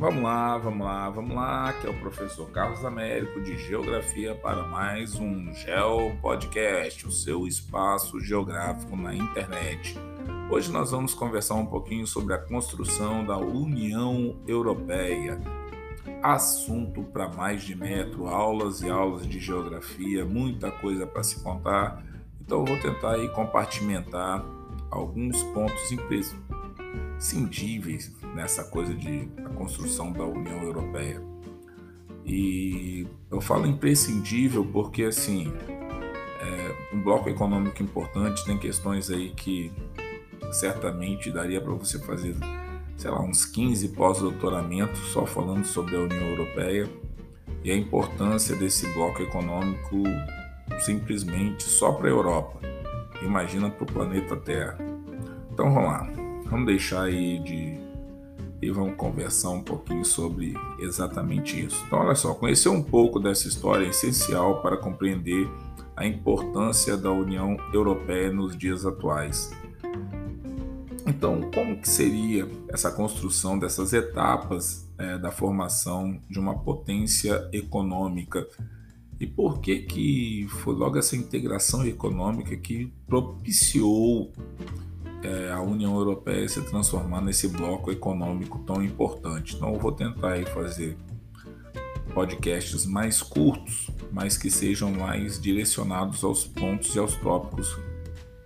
Vamos lá, vamos lá, vamos lá, que é o professor Carlos Américo de Geografia para mais um Geo Podcast, o seu espaço geográfico na internet. Hoje nós vamos conversar um pouquinho sobre a construção da União Europeia. Assunto para mais de metro, aulas e aulas de geografia, muita coisa para se contar. Então eu vou tentar aí compartimentar alguns pontos imprescindíveis nessa coisa de a construção da União Europeia. E eu falo imprescindível porque assim é um bloco econômico importante tem questões aí que certamente daria para você fazer, sei lá, uns 15 pós-doutoramentos só falando sobre a União Europeia e a importância desse bloco econômico simplesmente só para a Europa. Imagina para o planeta Terra. Então vamos lá, vamos deixar aí de e vamos conversar um pouquinho sobre exatamente isso. Então, olha só, conhecer um pouco dessa história é essencial para compreender a importância da União Europeia nos dias atuais. Então, como que seria essa construção dessas etapas é, da formação de uma potência econômica? E por que que foi logo essa integração econômica que propiciou é, a União Europeia se transformar nesse bloco econômico tão importante. Então, eu vou tentar aí fazer podcasts mais curtos, mas que sejam mais direcionados aos pontos e aos tópicos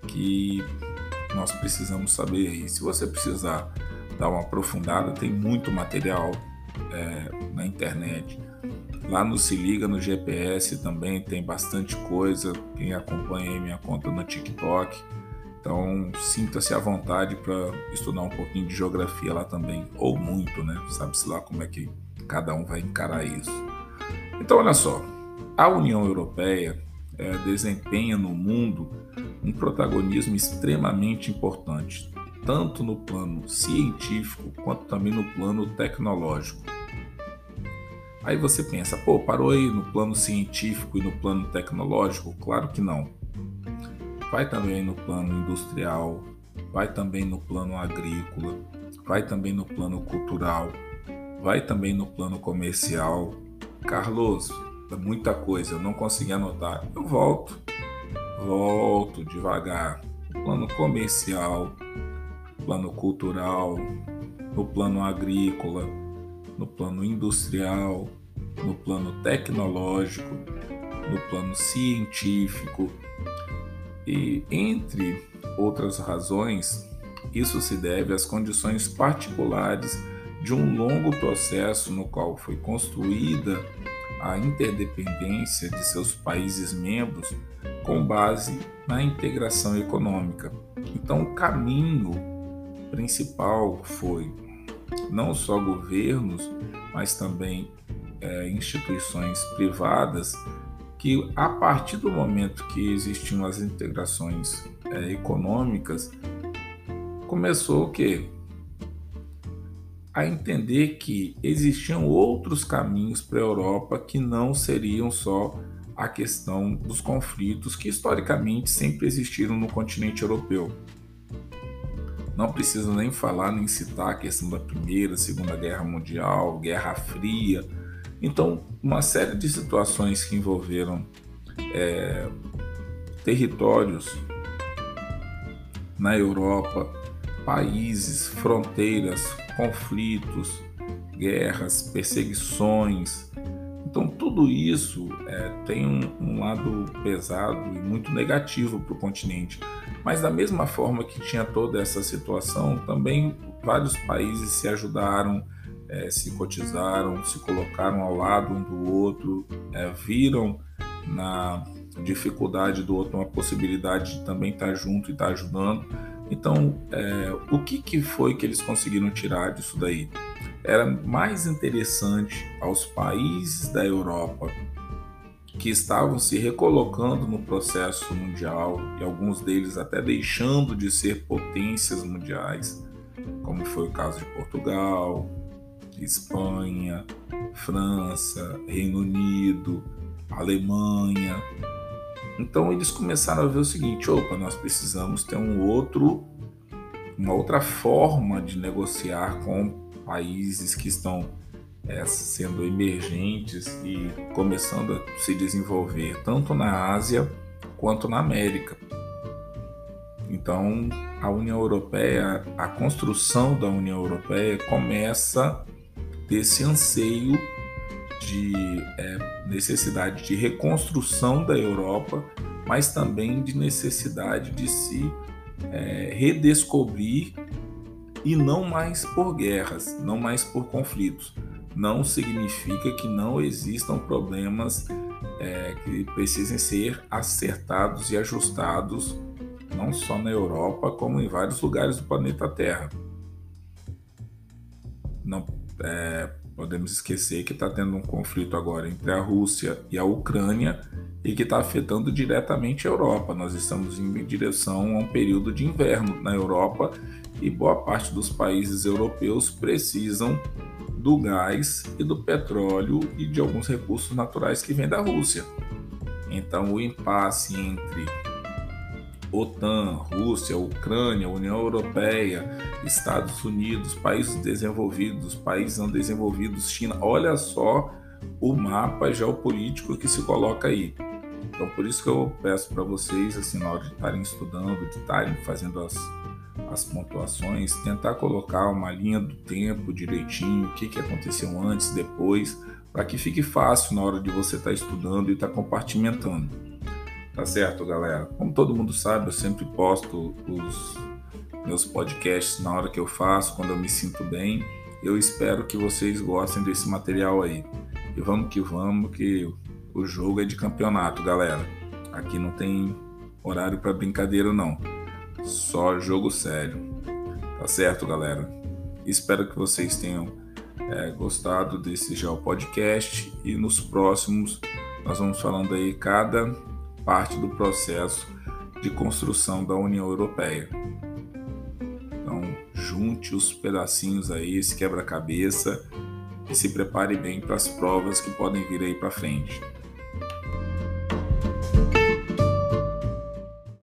que nós precisamos saber. Se você precisar dar uma aprofundada, tem muito material é, na internet. Lá no Se Liga no GPS também tem bastante coisa. Quem acompanha aí minha conta no TikTok então, sinta-se à vontade para estudar um pouquinho de geografia lá também, ou muito, né? Sabe-se lá como é que cada um vai encarar isso. Então, olha só, a União Europeia é, desempenha no mundo um protagonismo extremamente importante, tanto no plano científico quanto também no plano tecnológico. Aí você pensa, pô, parou aí no plano científico e no plano tecnológico? Claro que não vai também no plano industrial, vai também no plano agrícola, vai também no plano cultural, vai também no plano comercial. Carlos, é muita coisa, eu não consegui anotar. Eu volto, volto devagar. Plano comercial, plano cultural, no plano agrícola, no plano industrial, no plano tecnológico, no plano científico, e, entre outras razões, isso se deve às condições particulares de um longo processo no qual foi construída a interdependência de seus países membros com base na integração econômica. Então, o caminho principal foi não só governos, mas também é, instituições privadas que a partir do momento que existiam as integrações é, econômicas, começou o quê? A entender que existiam outros caminhos para a Europa que não seriam só a questão dos conflitos que historicamente sempre existiram no continente europeu. Não preciso nem falar nem citar a questão da Primeira, Segunda Guerra Mundial, Guerra Fria, então, uma série de situações que envolveram é, territórios na Europa, países, fronteiras, conflitos, guerras, perseguições. Então, tudo isso é, tem um, um, lado pesado e muito negativo para o continente. Mas, da mesma forma que tinha toda essa situação, também vários países se ajudaram é, se cotizaram, se colocaram ao lado um do outro, é, viram na dificuldade do outro uma possibilidade de também estar junto e estar ajudando. Então, é, o que, que foi que eles conseguiram tirar disso daí? Era mais interessante aos países da Europa que estavam se recolocando no processo mundial e alguns deles até deixando de ser potências mundiais, como foi o caso de Portugal, Espanha, França, Reino Unido, Alemanha. Então eles começaram a ver o seguinte: opa, nós precisamos ter um outro, uma outra forma de negociar com países que estão é, sendo emergentes e começando a se desenvolver tanto na Ásia quanto na América. Então, a União Europeia, a construção da União Europeia começa desse anseio de é, necessidade de reconstrução da Europa, mas também de necessidade de se é, redescobrir e não mais por guerras, não mais por conflitos. Não significa que não existam problemas é, que precisem ser acertados e ajustados, não só na Europa, como em vários lugares do planeta Terra. Não é, podemos esquecer que está tendo um conflito agora entre a Rússia e a Ucrânia e que está afetando diretamente a Europa. Nós estamos em direção a um período de inverno na Europa e boa parte dos países europeus precisam do gás e do petróleo e de alguns recursos naturais que vêm da Rússia. Então, o impasse entre OTAN, Rússia, Ucrânia, União Europeia, Estados Unidos, países desenvolvidos, países não desenvolvidos, China, olha só o mapa geopolítico que se coloca aí. Então, por isso que eu peço para vocês, assim, na hora de estarem estudando, de estarem fazendo as, as pontuações, tentar colocar uma linha do tempo direitinho, o que, que aconteceu antes, depois, para que fique fácil na hora de você estar estudando e estar compartimentando. Tá certo, galera? Como todo mundo sabe, eu sempre posto os meus podcasts na hora que eu faço, quando eu me sinto bem. Eu espero que vocês gostem desse material aí. E vamos que vamos, que o jogo é de campeonato, galera. Aqui não tem horário para brincadeira, não. Só jogo sério. Tá certo, galera? Espero que vocês tenham é, gostado desse Geo Podcast e nos próximos nós vamos falando aí cada parte do processo de construção da União Europeia. Então, junte os pedacinhos aí, esse quebra-cabeça e se prepare bem para as provas que podem vir aí para frente.